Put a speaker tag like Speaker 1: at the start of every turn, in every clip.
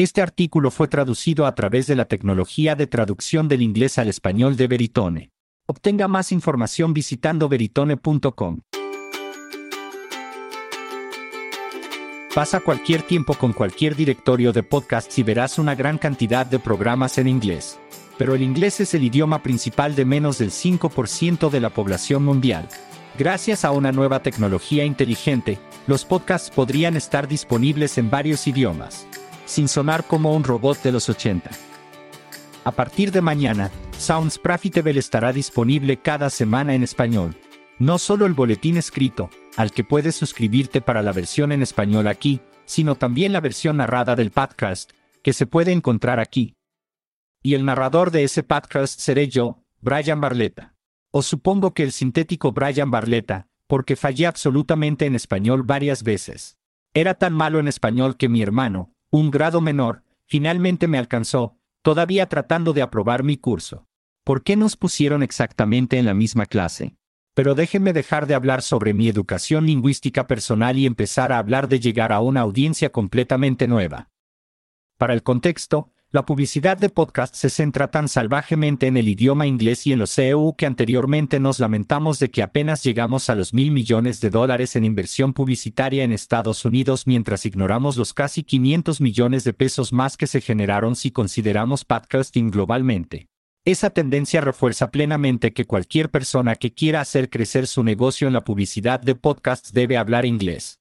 Speaker 1: Este artículo fue traducido a través de la tecnología de traducción del inglés al español de Veritone. Obtenga más información visitando veritone.com. Pasa cualquier tiempo con cualquier directorio de podcasts y verás una gran cantidad de programas en inglés. Pero el inglés es el idioma principal de menos del 5% de la población mundial. Gracias a una nueva tecnología inteligente, los podcasts podrían estar disponibles en varios idiomas, sin sonar como un robot de los 80. A partir de mañana, Sounds Profitable estará disponible cada semana en español. No solo el boletín escrito, al que puedes suscribirte para la versión en español aquí, sino también la versión narrada del podcast, que se puede encontrar aquí. Y el narrador de ese podcast seré yo, Brian Barletta. O supongo que el sintético Brian Barletta, porque fallé absolutamente en español varias veces. Era tan malo en español que mi hermano, un grado menor, finalmente me alcanzó, todavía tratando de aprobar mi curso. ¿Por qué nos pusieron exactamente en la misma clase? Pero déjenme dejar de hablar sobre mi educación lingüística personal y empezar a hablar de llegar a una audiencia completamente nueva. Para el contexto, la publicidad de podcast se centra tan salvajemente en el idioma inglés y en los CEU que anteriormente nos lamentamos de que apenas llegamos a los mil millones de dólares en inversión publicitaria en Estados Unidos mientras ignoramos los casi 500 millones de pesos más que se generaron si consideramos podcasting globalmente. Esa tendencia refuerza plenamente que cualquier persona que quiera hacer crecer su negocio en la publicidad de podcasts debe hablar inglés.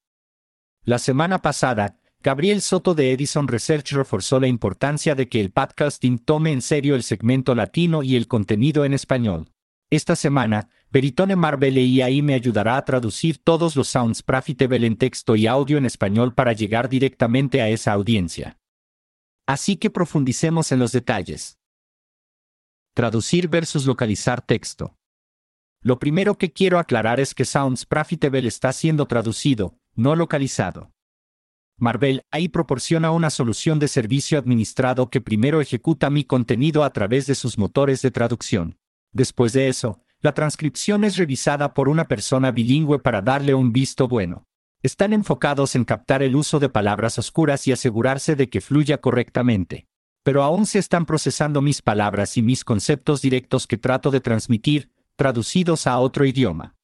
Speaker 1: La semana pasada, Gabriel Soto de Edison Research reforzó la importancia de que el podcasting tome en serio el segmento latino y el contenido en español. Esta semana, Veritone Marvel AI me ayudará a traducir todos los sounds profitable en texto y audio en español para llegar directamente a esa audiencia. Así que profundicemos en los detalles. Traducir versus localizar texto. Lo primero que quiero aclarar es que Sounds Profitable está siendo traducido, no localizado. Marvel ahí proporciona una solución de servicio administrado que primero ejecuta mi contenido a través de sus motores de traducción. Después de eso, la transcripción es revisada por una persona bilingüe para darle un visto bueno. Están enfocados en captar el uso de palabras oscuras y asegurarse de que fluya correctamente. Pero aún se están procesando mis palabras y mis conceptos directos que trato de transmitir, traducidos a otro idioma.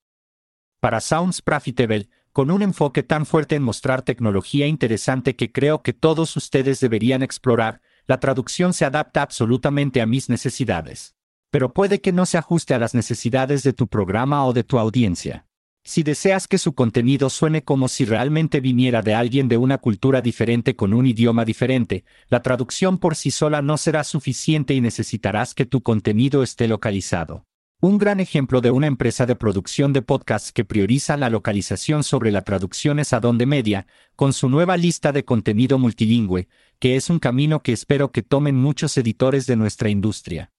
Speaker 1: Para Sounds Profitable, con un enfoque tan fuerte en mostrar tecnología interesante que creo que todos ustedes deberían explorar, la traducción se adapta absolutamente a mis necesidades. Pero puede que no se ajuste a las necesidades de tu programa o de tu audiencia. Si deseas que su contenido suene como si realmente viniera de alguien de una cultura diferente con un idioma diferente, la traducción por sí sola no será suficiente y necesitarás que tu contenido esté localizado. Un gran ejemplo de una empresa de producción de podcasts que prioriza la localización sobre la traducción es Adonde Media, con su nueva lista de contenido multilingüe, que es un camino que espero que tomen muchos editores de nuestra industria.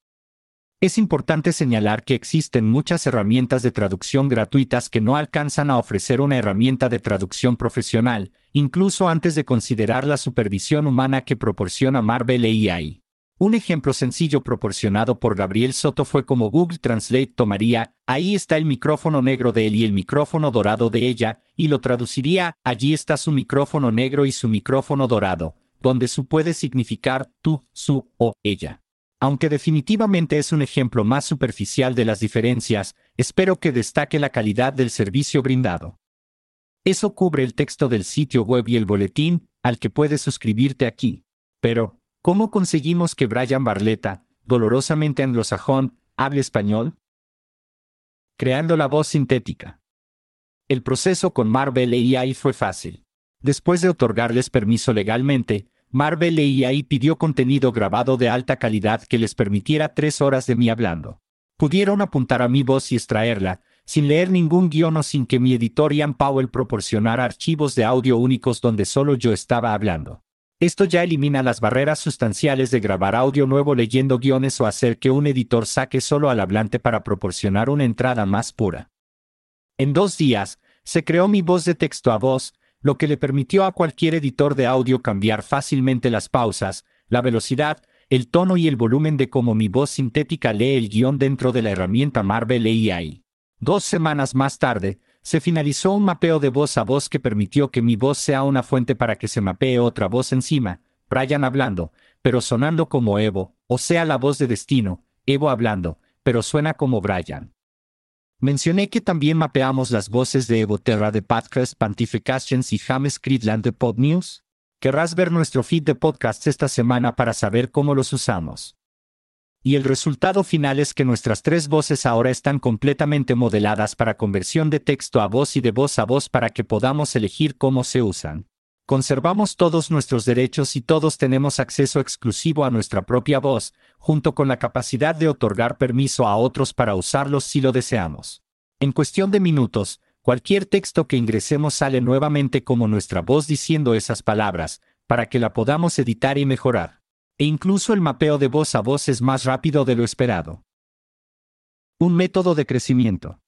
Speaker 1: Es importante señalar que existen muchas herramientas de traducción gratuitas que no alcanzan a ofrecer una herramienta de traducción profesional, incluso antes de considerar la supervisión humana que proporciona Marvel AI. Un ejemplo sencillo proporcionado por Gabriel Soto fue como Google Translate tomaría, ahí está el micrófono negro de él y el micrófono dorado de ella, y lo traduciría, allí está su micrófono negro y su micrófono dorado, donde su puede significar tú, su o ella. Aunque definitivamente es un ejemplo más superficial de las diferencias, espero que destaque la calidad del servicio brindado. Eso cubre el texto del sitio web y el boletín, al que puedes suscribirte aquí. Pero, ¿Cómo conseguimos que Brian Barletta, dolorosamente anglosajón, hable español? Creando la voz sintética. El proceso con Marvel AI fue fácil. Después de otorgarles permiso legalmente, Marvel AI pidió contenido grabado de alta calidad que les permitiera tres horas de mí hablando. Pudieron apuntar a mi voz y extraerla, sin leer ningún guion o sin que mi editor Ian Powell proporcionara archivos de audio únicos donde solo yo estaba hablando. Esto ya elimina las barreras sustanciales de grabar audio nuevo leyendo guiones o hacer que un editor saque solo al hablante para proporcionar una entrada más pura. En dos días, se creó mi voz de texto a voz, lo que le permitió a cualquier editor de audio cambiar fácilmente las pausas, la velocidad, el tono y el volumen de cómo mi voz sintética lee el guion dentro de la herramienta Marvel AI. Dos semanas más tarde, se finalizó un mapeo de voz a voz que permitió que mi voz sea una fuente para que se mapee otra voz encima, Brian hablando, pero sonando como Evo, o sea la voz de destino, Evo hablando, pero suena como Brian. Mencioné que también mapeamos las voces de Evo Terra de Podcast Pantifications y James Creedland de PodNews. Querrás ver nuestro feed de podcasts esta semana para saber cómo los usamos. Y el resultado final es que nuestras tres voces ahora están completamente modeladas para conversión de texto a voz y de voz a voz para que podamos elegir cómo se usan. Conservamos todos nuestros derechos y todos tenemos acceso exclusivo a nuestra propia voz, junto con la capacidad de otorgar permiso a otros para usarlos si lo deseamos. En cuestión de minutos, cualquier texto que ingresemos sale nuevamente como nuestra voz diciendo esas palabras, para que la podamos editar y mejorar. E incluso el mapeo de voz a voz es más rápido de lo esperado. Un método de crecimiento.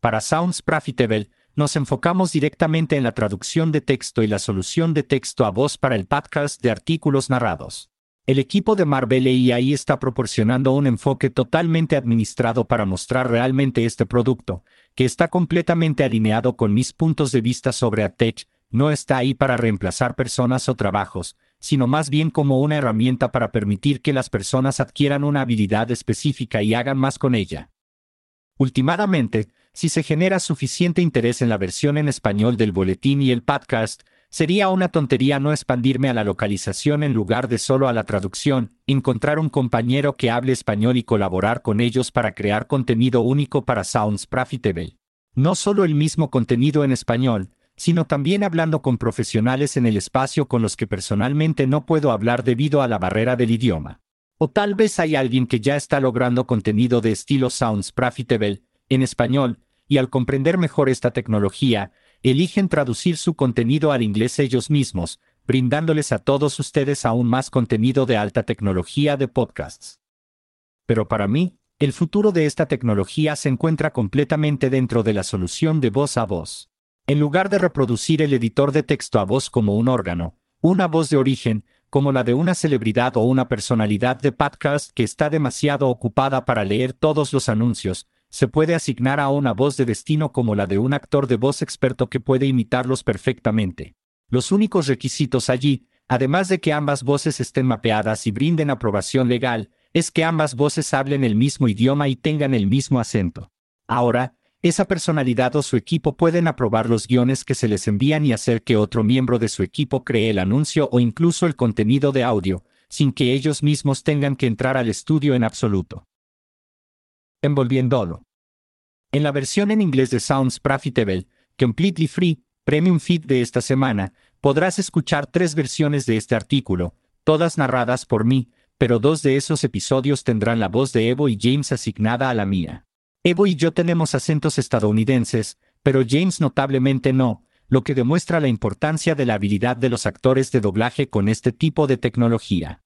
Speaker 1: Para Sounds Profitable, nos enfocamos directamente en la traducción de texto y la solución de texto a voz para el podcast de artículos narrados. El equipo de Marvel AI está proporcionando un enfoque totalmente administrado para mostrar realmente este producto, que está completamente alineado con mis puntos de vista sobre AdTech, no está ahí para reemplazar personas o trabajos, sino más bien como una herramienta para permitir que las personas adquieran una habilidad específica y hagan más con ella. Últimamente, si se genera suficiente interés en la versión en español del boletín y el podcast, sería una tontería no expandirme a la localización en lugar de solo a la traducción, encontrar un compañero que hable español y colaborar con ellos para crear contenido único para Sounds Profitable. No solo el mismo contenido en español, sino también hablando con profesionales en el espacio con los que personalmente no puedo hablar debido a la barrera del idioma. O tal vez hay alguien que ya está logrando contenido de estilo Sounds Profitable, en español, y al comprender mejor esta tecnología, eligen traducir su contenido al inglés ellos mismos, brindándoles a todos ustedes aún más contenido de alta tecnología de podcasts. Pero para mí, el futuro de esta tecnología se encuentra completamente dentro de la solución de voz a voz. En lugar de reproducir el editor de texto a voz como un órgano, una voz de origen, como la de una celebridad o una personalidad de podcast que está demasiado ocupada para leer todos los anuncios, se puede asignar a una voz de destino como la de un actor de voz experto que puede imitarlos perfectamente. Los únicos requisitos allí, además de que ambas voces estén mapeadas y brinden aprobación legal, es que ambas voces hablen el mismo idioma y tengan el mismo acento. Ahora, esa personalidad o su equipo pueden aprobar los guiones que se les envían y hacer que otro miembro de su equipo cree el anuncio o incluso el contenido de audio, sin que ellos mismos tengan que entrar al estudio en absoluto envolviéndolo. En la versión en inglés de Sounds Profitable, Completely Free, Premium Feed de esta semana, podrás escuchar tres versiones de este artículo, todas narradas por mí, pero dos de esos episodios tendrán la voz de Evo y James asignada a la mía. Evo y yo tenemos acentos estadounidenses, pero James notablemente no, lo que demuestra la importancia de la habilidad de los actores de doblaje con este tipo de tecnología.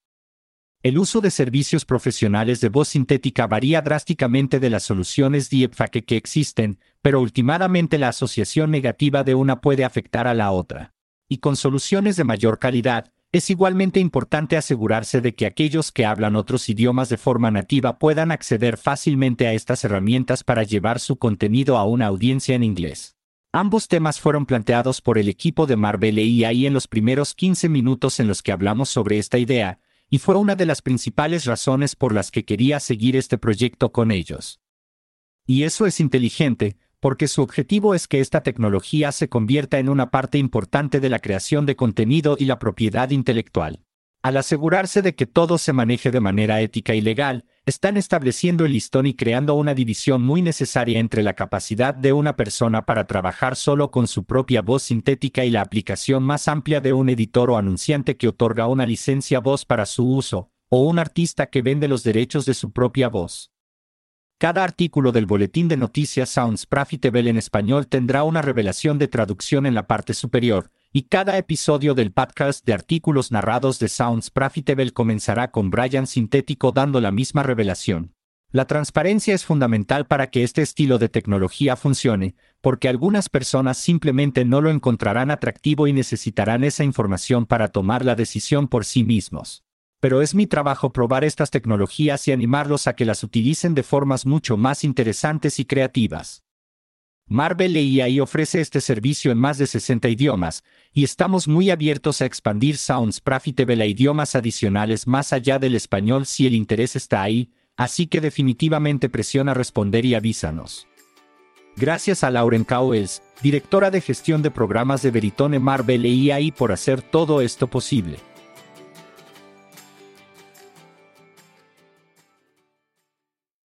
Speaker 1: El uso de servicios profesionales de voz sintética varía drásticamente de las soluciones deepfake que existen, pero últimamente la asociación negativa de una puede afectar a la otra. Y con soluciones de mayor calidad, es igualmente importante asegurarse de que aquellos que hablan otros idiomas de forma nativa puedan acceder fácilmente a estas herramientas para llevar su contenido a una audiencia en inglés. Ambos temas fueron planteados por el equipo de Marvel ahí en los primeros 15 minutos en los que hablamos sobre esta idea, y fue una de las principales razones por las que quería seguir este proyecto con ellos. Y eso es inteligente, porque su objetivo es que esta tecnología se convierta en una parte importante de la creación de contenido y la propiedad intelectual. Al asegurarse de que todo se maneje de manera ética y legal, están estableciendo el listón y creando una división muy necesaria entre la capacidad de una persona para trabajar solo con su propia voz sintética y la aplicación más amplia de un editor o anunciante que otorga una licencia voz para su uso, o un artista que vende los derechos de su propia voz. Cada artículo del boletín de noticias Sounds Profitable en español tendrá una revelación de traducción en la parte superior, y cada episodio del podcast de artículos narrados de Sounds Profitable comenzará con Brian Sintético dando la misma revelación. La transparencia es fundamental para que este estilo de tecnología funcione, porque algunas personas simplemente no lo encontrarán atractivo y necesitarán esa información para tomar la decisión por sí mismos. Pero es mi trabajo probar estas tecnologías y animarlos a que las utilicen de formas mucho más interesantes y creativas. Marvel AI ofrece este servicio en más de 60 idiomas, y estamos muy abiertos a expandir Sounds Profitable a idiomas adicionales más allá del español si el interés está ahí, así que definitivamente presiona responder y avísanos. Gracias a Lauren Cowles, directora de gestión de programas de Veritone Marvel AI por hacer todo esto posible.